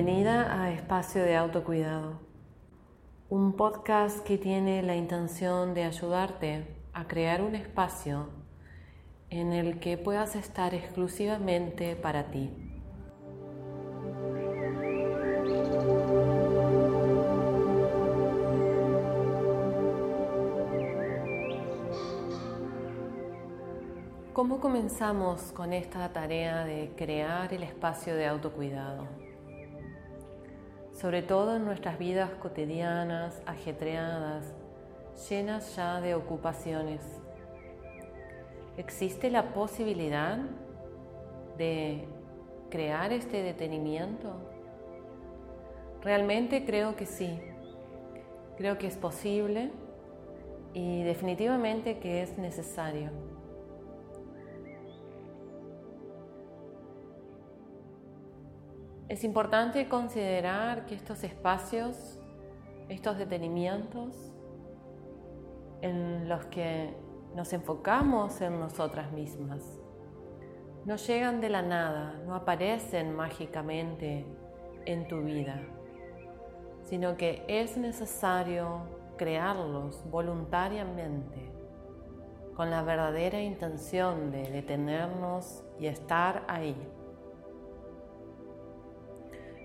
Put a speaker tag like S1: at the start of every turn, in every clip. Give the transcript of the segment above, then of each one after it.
S1: Bienvenida a Espacio de Autocuidado, un podcast que tiene la intención de ayudarte a crear un espacio en el que puedas estar exclusivamente para ti. ¿Cómo comenzamos con esta tarea de crear el espacio de autocuidado? Sobre todo en nuestras vidas cotidianas, ajetreadas, llenas ya de ocupaciones. ¿Existe la posibilidad de crear este detenimiento? Realmente creo que sí. Creo que es posible y definitivamente que es necesario. Es importante considerar que estos espacios, estos detenimientos en los que nos enfocamos en nosotras mismas, no llegan de la nada, no aparecen mágicamente en tu vida, sino que es necesario crearlos voluntariamente, con la verdadera intención de detenernos y estar ahí.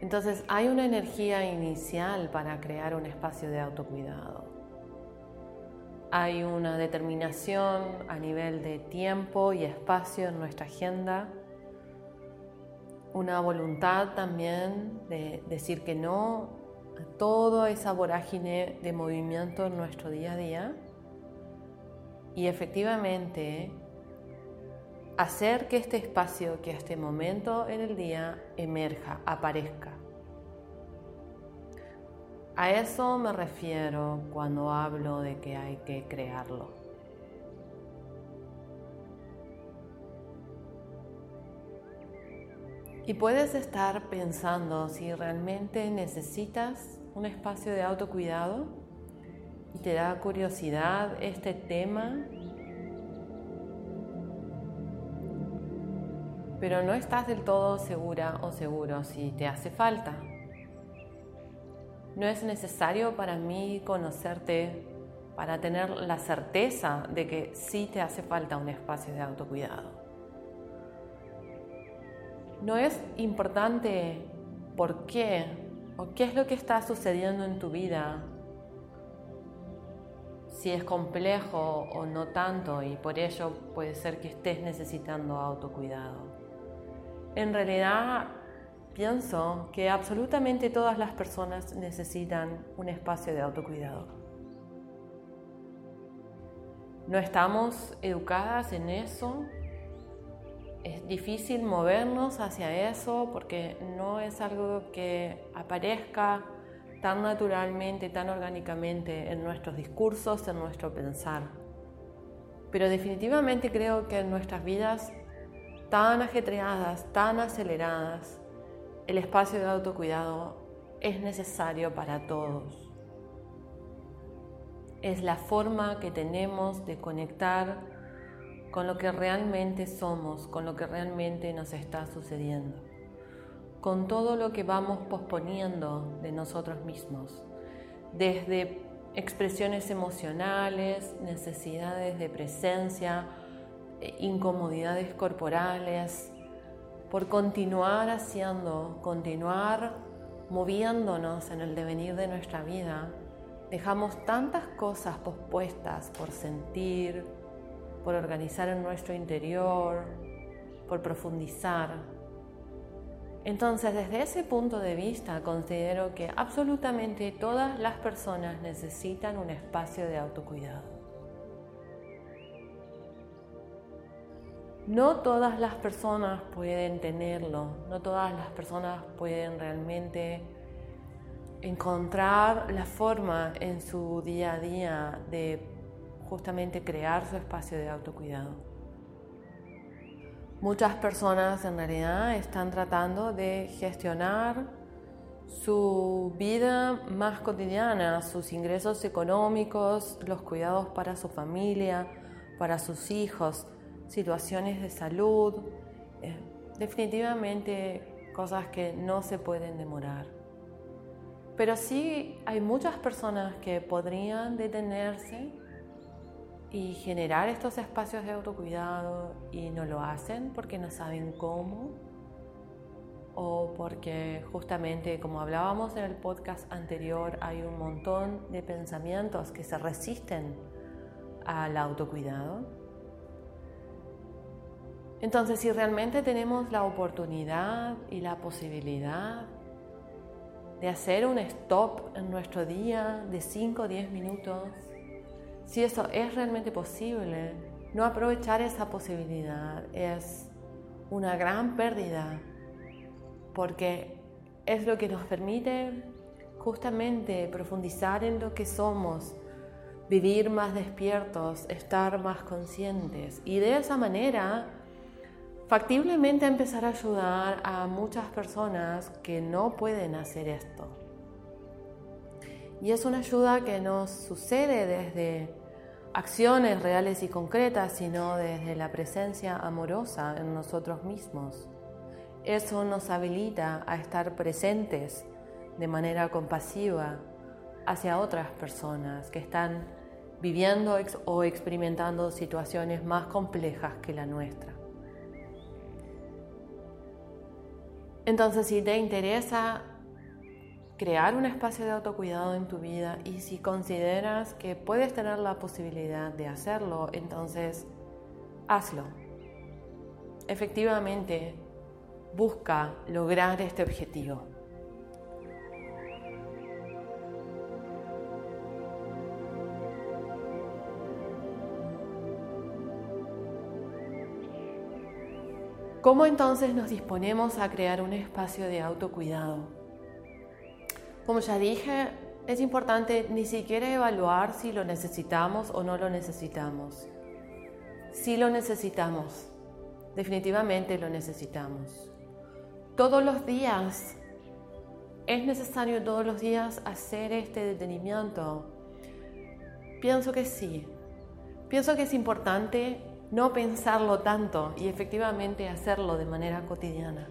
S1: Entonces hay una energía inicial para crear un espacio de autocuidado. Hay una determinación a nivel de tiempo y espacio en nuestra agenda. Una voluntad también de decir que no a toda esa vorágine de movimiento en nuestro día a día. Y efectivamente hacer que este espacio, que este momento en el día emerja, aparezca. A eso me refiero cuando hablo de que hay que crearlo. Y puedes estar pensando si realmente necesitas un espacio de autocuidado y te da curiosidad este tema pero no estás del todo segura o seguro si te hace falta. No es necesario para mí conocerte para tener la certeza de que sí te hace falta un espacio de autocuidado. No es importante por qué o qué es lo que está sucediendo en tu vida, si es complejo o no tanto y por ello puede ser que estés necesitando autocuidado. En realidad pienso que absolutamente todas las personas necesitan un espacio de autocuidado. No estamos educadas en eso. Es difícil movernos hacia eso porque no es algo que aparezca tan naturalmente, tan orgánicamente en nuestros discursos, en nuestro pensar. Pero definitivamente creo que en nuestras vidas tan ajetreadas, tan aceleradas, el espacio de autocuidado es necesario para todos. Es la forma que tenemos de conectar con lo que realmente somos, con lo que realmente nos está sucediendo, con todo lo que vamos posponiendo de nosotros mismos, desde expresiones emocionales, necesidades de presencia, incomodidades corporales, por continuar haciendo, continuar moviéndonos en el devenir de nuestra vida, dejamos tantas cosas pospuestas por sentir, por organizar en nuestro interior, por profundizar. Entonces, desde ese punto de vista, considero que absolutamente todas las personas necesitan un espacio de autocuidado. No todas las personas pueden tenerlo, no todas las personas pueden realmente encontrar la forma en su día a día de justamente crear su espacio de autocuidado. Muchas personas en realidad están tratando de gestionar su vida más cotidiana, sus ingresos económicos, los cuidados para su familia, para sus hijos, situaciones de salud. Eh, definitivamente cosas que no se pueden demorar. Pero sí hay muchas personas que podrían detenerse y generar estos espacios de autocuidado y no lo hacen porque no saben cómo o porque justamente como hablábamos en el podcast anterior hay un montón de pensamientos que se resisten al autocuidado. Entonces si realmente tenemos la oportunidad y la posibilidad de hacer un stop en nuestro día de 5 o 10 minutos, si eso es realmente posible, no aprovechar esa posibilidad es una gran pérdida porque es lo que nos permite justamente profundizar en lo que somos, vivir más despiertos, estar más conscientes. Y de esa manera factiblemente empezar a ayudar a muchas personas que no pueden hacer esto. Y es una ayuda que nos sucede desde acciones reales y concretas, sino desde la presencia amorosa en nosotros mismos. Eso nos habilita a estar presentes de manera compasiva hacia otras personas que están viviendo o experimentando situaciones más complejas que la nuestra. Entonces, si te interesa crear un espacio de autocuidado en tu vida y si consideras que puedes tener la posibilidad de hacerlo, entonces hazlo. Efectivamente, busca lograr este objetivo. ¿Cómo entonces nos disponemos a crear un espacio de autocuidado? Como ya dije, es importante ni siquiera evaluar si lo necesitamos o no lo necesitamos. Si lo necesitamos, definitivamente lo necesitamos. Todos los días, es necesario todos los días hacer este detenimiento. Pienso que sí. Pienso que es importante no pensarlo tanto y efectivamente hacerlo de manera cotidiana.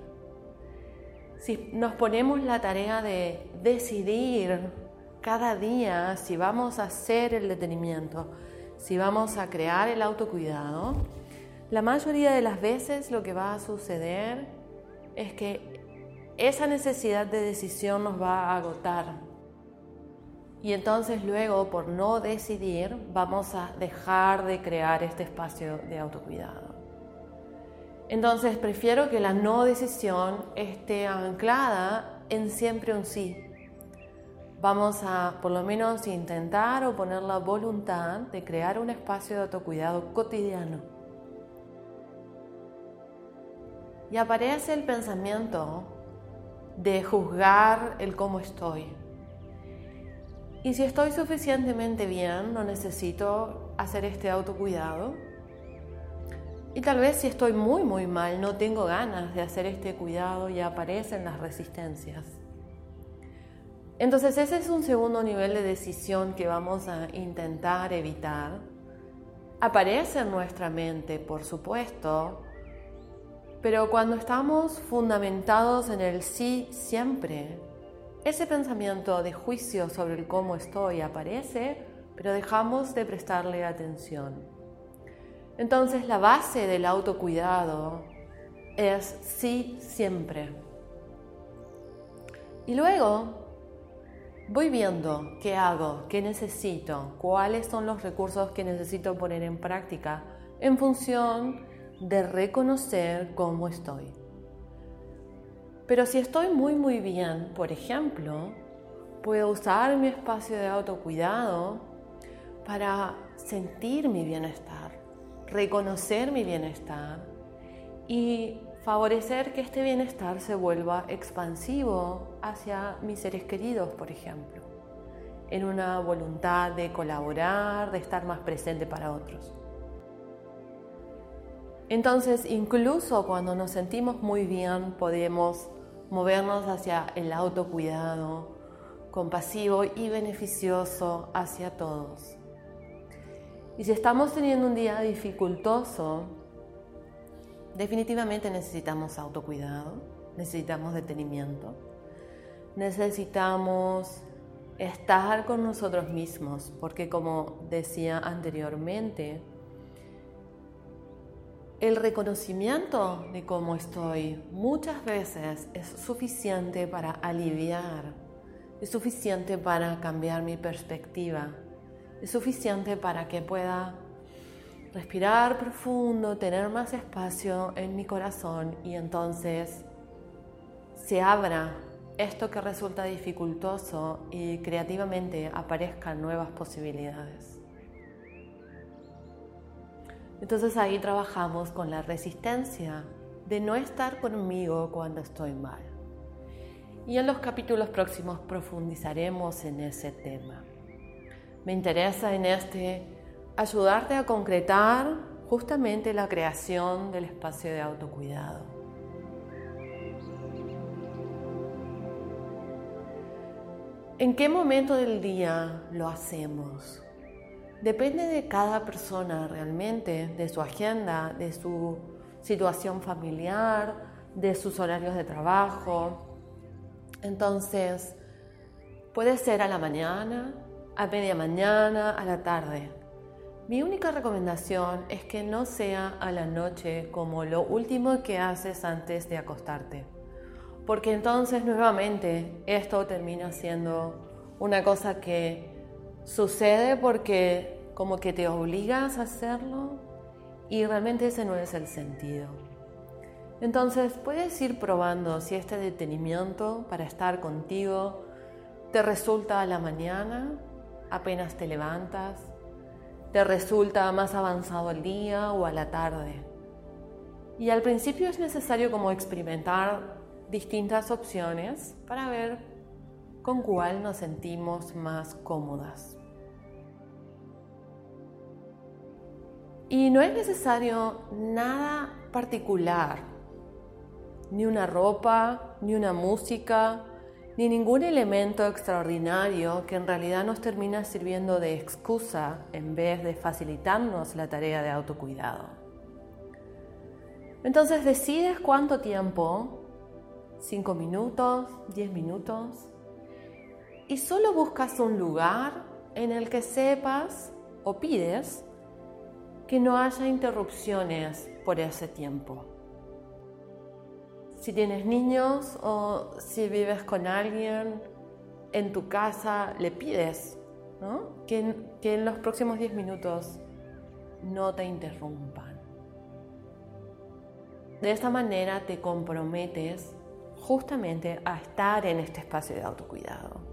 S1: Si nos ponemos la tarea de decidir cada día si vamos a hacer el detenimiento, si vamos a crear el autocuidado, la mayoría de las veces lo que va a suceder es que esa necesidad de decisión nos va a agotar y entonces luego, por no decidir, vamos a dejar de crear este espacio de autocuidado. Entonces prefiero que la no decisión esté anclada en siempre un sí. Vamos a por lo menos intentar o poner la voluntad de crear un espacio de autocuidado cotidiano. Y aparece el pensamiento de juzgar el cómo estoy y si estoy suficientemente bien, no necesito hacer este autocuidado. Y tal vez si estoy muy, muy mal, no tengo ganas de hacer este cuidado y aparecen las resistencias. Entonces ese es un segundo nivel de decisión que vamos a intentar evitar. Aparece en nuestra mente, por supuesto, pero cuando estamos fundamentados en el sí siempre, ese pensamiento de juicio sobre el cómo estoy aparece, pero dejamos de prestarle atención. Entonces la base del autocuidado es sí siempre. Y luego voy viendo qué hago, qué necesito, cuáles son los recursos que necesito poner en práctica en función de reconocer cómo estoy. Pero si estoy muy muy bien, por ejemplo, puedo usar mi espacio de autocuidado para sentir mi bienestar, reconocer mi bienestar y favorecer que este bienestar se vuelva expansivo hacia mis seres queridos, por ejemplo, en una voluntad de colaborar, de estar más presente para otros. Entonces, incluso cuando nos sentimos muy bien, podemos movernos hacia el autocuidado compasivo y beneficioso hacia todos. Y si estamos teniendo un día dificultoso, definitivamente necesitamos autocuidado. necesitamos detenimiento. Necesitamos estar con nosotros mismos, porque como decía anteriormente, el reconocimiento de cómo estoy muchas veces es suficiente para aliviar, es suficiente para cambiar mi perspectiva, es suficiente para que pueda respirar profundo, tener más espacio en mi corazón y entonces se abra esto que resulta dificultoso y creativamente aparezcan nuevas posibilidades. Entonces ahí trabajamos con la resistencia de no estar conmigo cuando estoy mal. Y en los capítulos próximos profundizaremos en ese tema. Me interesa en este ayudarte a concretar justamente la creación del espacio de autocuidado. ¿En qué momento del día lo hacemos? Depende de cada persona realmente, de su agenda, de su situación familiar, de sus horarios de trabajo. Entonces, puede ser a la mañana, a media mañana, a la tarde. Mi única recomendación es que no sea a la noche como lo último que haces antes de acostarte porque entonces nuevamente esto termina siendo una cosa que sucede porque como que te obligas a hacerlo y realmente ese no es el sentido. Entonces puedes ir probando si este detenimiento para estar contigo te resulta a la mañana, apenas te levantas, te resulta más avanzado el día o a la tarde. Y al principio es necesario como experimentar distintas opciones para ver con cuál nos sentimos más cómodas. Y no es necesario nada particular, ni una ropa, ni una música, ni ningún elemento extraordinario que en realidad nos termina sirviendo de excusa en vez de facilitarnos la tarea de autocuidado. Entonces decides cuánto tiempo 5 minutos, 10 minutos, y solo buscas un lugar en el que sepas o pides que no haya interrupciones por ese tiempo. Si tienes niños o si vives con alguien en tu casa, le pides que, que en los próximos 10 minutos no te interrumpan. De esta manera te comprometes justamente a estar en este espacio de autocuidado.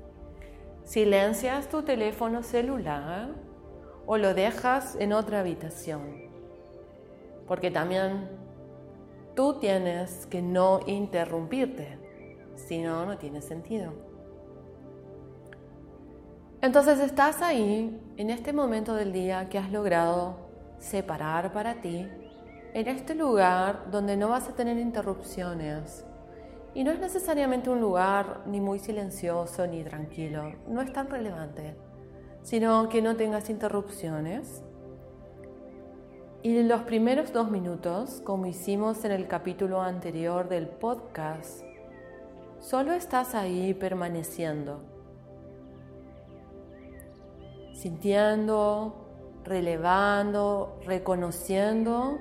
S1: Silencias tu teléfono celular o lo dejas en otra habitación, porque también tú tienes que no interrumpirte, si no, no tiene sentido. Entonces estás ahí, en este momento del día que has logrado separar para ti, en este lugar donde no vas a tener interrupciones, y no es necesariamente un lugar ni muy silencioso ni tranquilo, no es tan relevante, sino que no tengas interrupciones. Y los primeros dos minutos, como hicimos en el capítulo anterior del podcast, solo estás ahí permaneciendo, sintiendo, relevando, reconociendo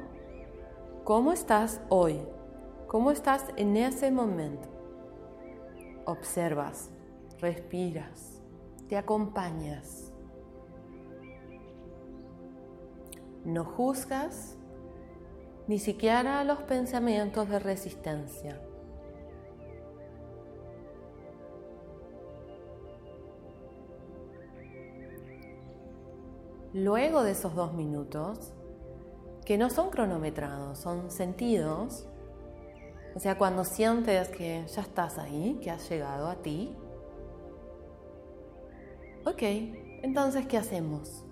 S1: cómo estás hoy. ¿Cómo estás en ese momento? Observas, respiras, te acompañas. No juzgas ni siquiera los pensamientos de resistencia. Luego de esos dos minutos, que no son cronometrados, son sentidos, o sea, cuando sientes que ya estás ahí, que has llegado a ti, ok, entonces, ¿qué hacemos?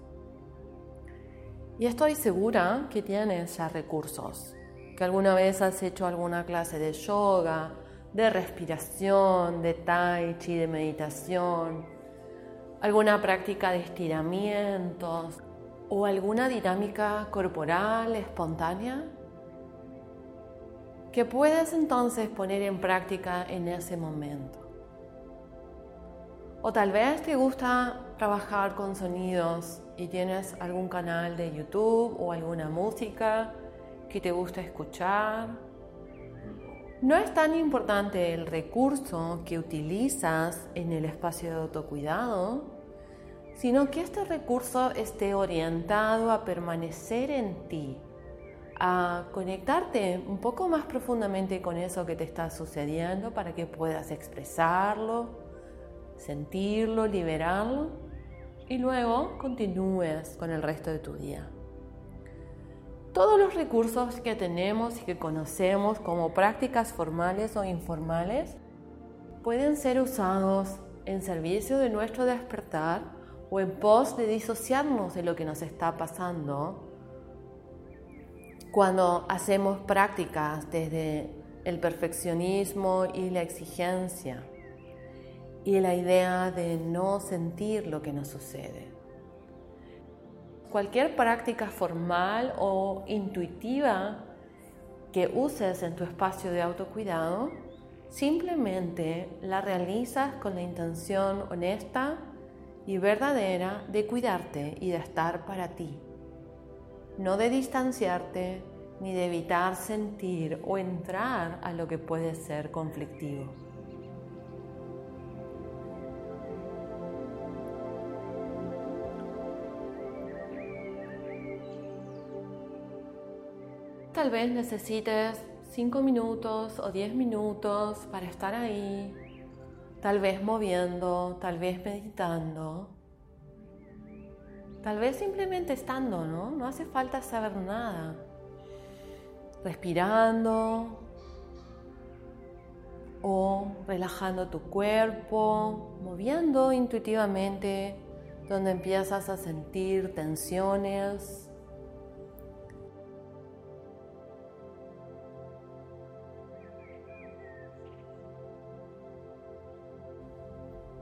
S1: Y estoy segura que tienes ya recursos, que alguna vez has hecho alguna clase de yoga, de respiración, de tai chi, de meditación, alguna práctica de estiramientos o alguna dinámica corporal espontánea que puedes entonces poner en práctica en ese momento. O tal vez te gusta trabajar con sonidos y tienes algún canal de YouTube o alguna música que te gusta escuchar. No es tan importante el recurso que utilizas en el espacio de autocuidado, sino que este recurso esté orientado a permanecer en ti, a conectarte un poco más profundamente con eso que te está sucediendo para que puedas expresarlo, sentirlo, liberarlo y luego continúes con el resto de tu día. Todos los recursos que tenemos y que conocemos como prácticas formales o informales pueden ser usados en servicio de nuestro despertar o en pos de disociarnos de lo que nos está pasando cuando hacemos prácticas desde el perfeccionismo y la exigencia y la idea de no sentir lo que nos sucede. Cualquier práctica formal o intuitiva que uses en tu espacio de autocuidado, simplemente la realizas con la intención honesta y verdadera de cuidarte y de estar para ti no de distanciarte ni de evitar sentir o entrar a lo que puede ser conflictivo. Tal vez necesites 5 minutos o 10 minutos para estar ahí, tal vez moviendo, tal vez meditando. Tal vez simplemente estando, ¿no? No hace falta saber nada. Respirando o relajando tu cuerpo, moviendo intuitivamente donde empiezas a sentir tensiones.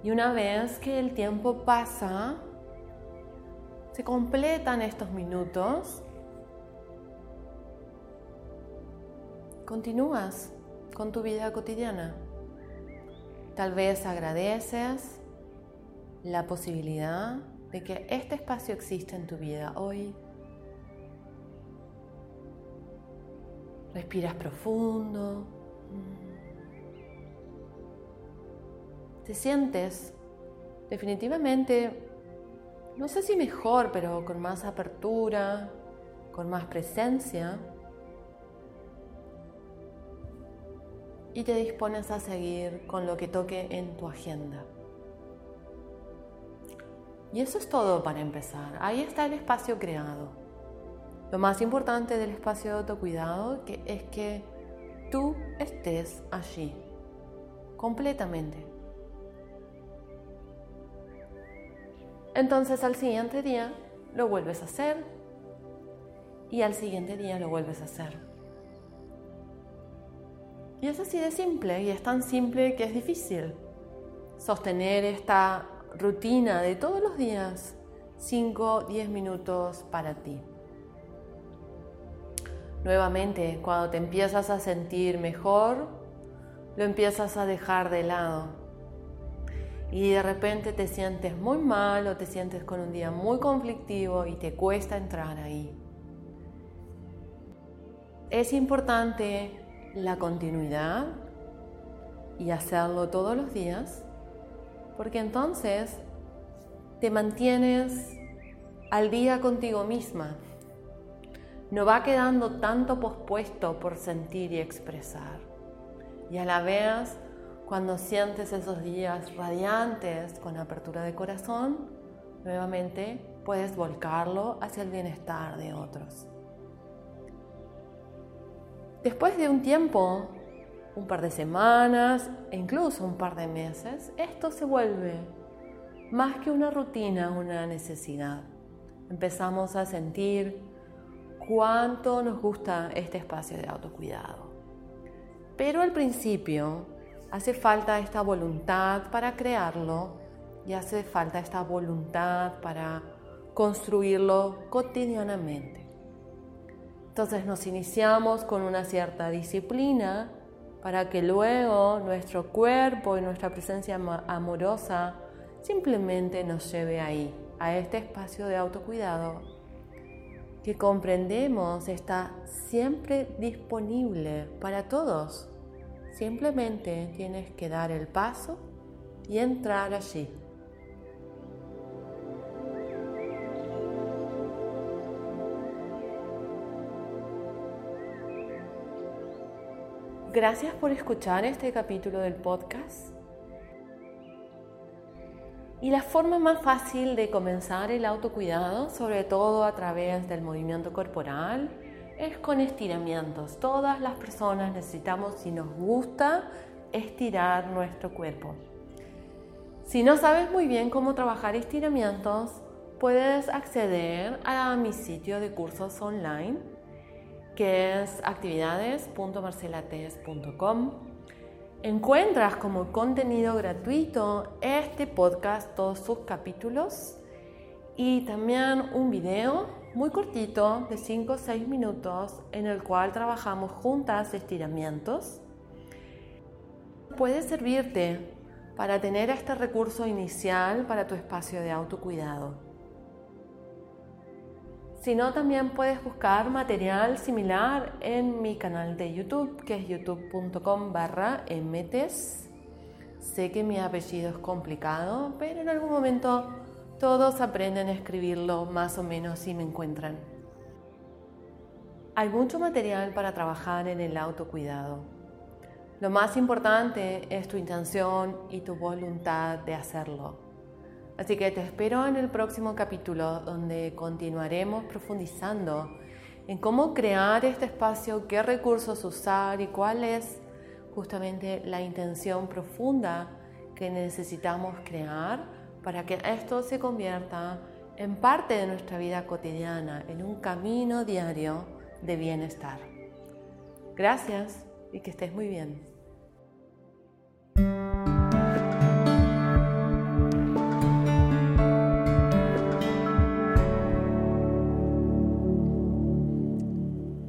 S1: Y una vez que el tiempo pasa, se completan estos minutos, continúas con tu vida cotidiana. Tal vez agradeces la posibilidad de que este espacio existe en tu vida hoy. Respiras profundo. Te sientes definitivamente no sé si mejor, pero con más apertura, con más presencia. Y te dispones a seguir con lo que toque en tu agenda. Y eso es todo para empezar. Ahí está el espacio creado. Lo más importante del espacio de autocuidado es que tú estés allí, completamente. Entonces al siguiente día lo vuelves a hacer y al siguiente día lo vuelves a hacer. Y es así de simple y es tan simple que es difícil sostener esta rutina de todos los días, 5, 10 minutos para ti. Nuevamente, cuando te empiezas a sentir mejor, lo empiezas a dejar de lado y de repente te sientes muy mal o te sientes con un día muy conflictivo y te cuesta entrar ahí. Es importante la continuidad y hacerlo todos los días porque entonces te mantienes al día contigo misma. No va quedando tanto pospuesto por sentir y expresar. Y a la vez cuando sientes esos días radiantes con apertura de corazón, nuevamente puedes volcarlo hacia el bienestar de otros. Después de un tiempo, un par de semanas e incluso un par de meses, esto se vuelve más que una rutina, una necesidad. Empezamos a sentir cuánto nos gusta este espacio de autocuidado. Pero al principio Hace falta esta voluntad para crearlo y hace falta esta voluntad para construirlo cotidianamente. Entonces nos iniciamos con una cierta disciplina para que luego nuestro cuerpo y nuestra presencia amorosa simplemente nos lleve ahí, a este espacio de autocuidado que comprendemos está siempre disponible para todos. Simplemente tienes que dar el paso y entrar allí. Gracias por escuchar este capítulo del podcast. Y la forma más fácil de comenzar el autocuidado, sobre todo a través del movimiento corporal, es con estiramientos. Todas las personas necesitamos, si nos gusta, estirar nuestro cuerpo. Si no sabes muy bien cómo trabajar estiramientos, puedes acceder a mi sitio de cursos online que es actividades.marcelates.com. Encuentras como contenido gratuito este podcast, todos sus capítulos y también un video muy cortito de 5 o 6 minutos en el cual trabajamos juntas estiramientos. Puede servirte para tener este recurso inicial para tu espacio de autocuidado. Si no, también puedes buscar material similar en mi canal de YouTube, que es youtube.com barra mtes. Sé que mi apellido es complicado, pero en algún momento todos aprenden a escribirlo más o menos si me encuentran. Hay mucho material para trabajar en el autocuidado. Lo más importante es tu intención y tu voluntad de hacerlo. Así que te espero en el próximo capítulo donde continuaremos profundizando en cómo crear este espacio, qué recursos usar y cuál es justamente la intención profunda que necesitamos crear para que esto se convierta en parte de nuestra vida cotidiana, en un camino diario de bienestar. Gracias y que estés muy bien.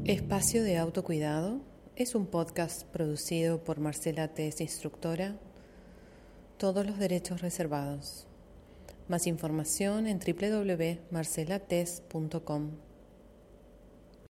S1: Espacio de Autocuidado es un podcast producido por Marcela Tess, instructora. Todos los derechos reservados. Más información en www.marcelates.com.